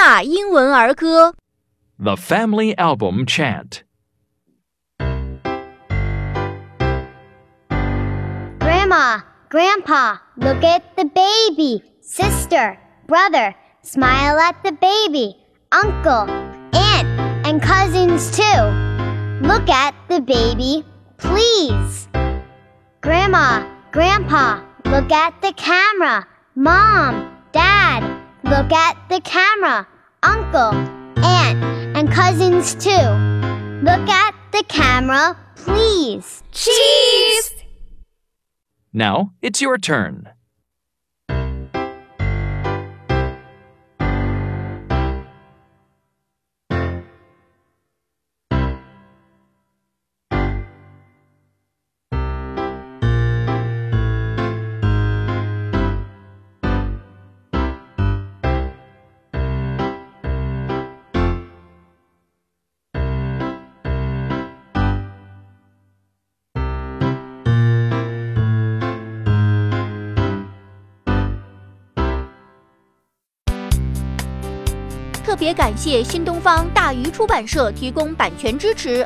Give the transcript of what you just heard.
纳英文儿歌。 The Family Album Chant. Grandma, Grandpa, look at the baby. Sister, brother, smile at the baby. Uncle, aunt, and cousins too. Look at the baby, please. Grandma, Grandpa, look at the camera. Mom, Dad, look at the camera. Uncle, aunt, and cousins too. Look at the camera, please. Cheese！Now it's your turn. 特别感谢新东方大鱼出版社提供版权支持。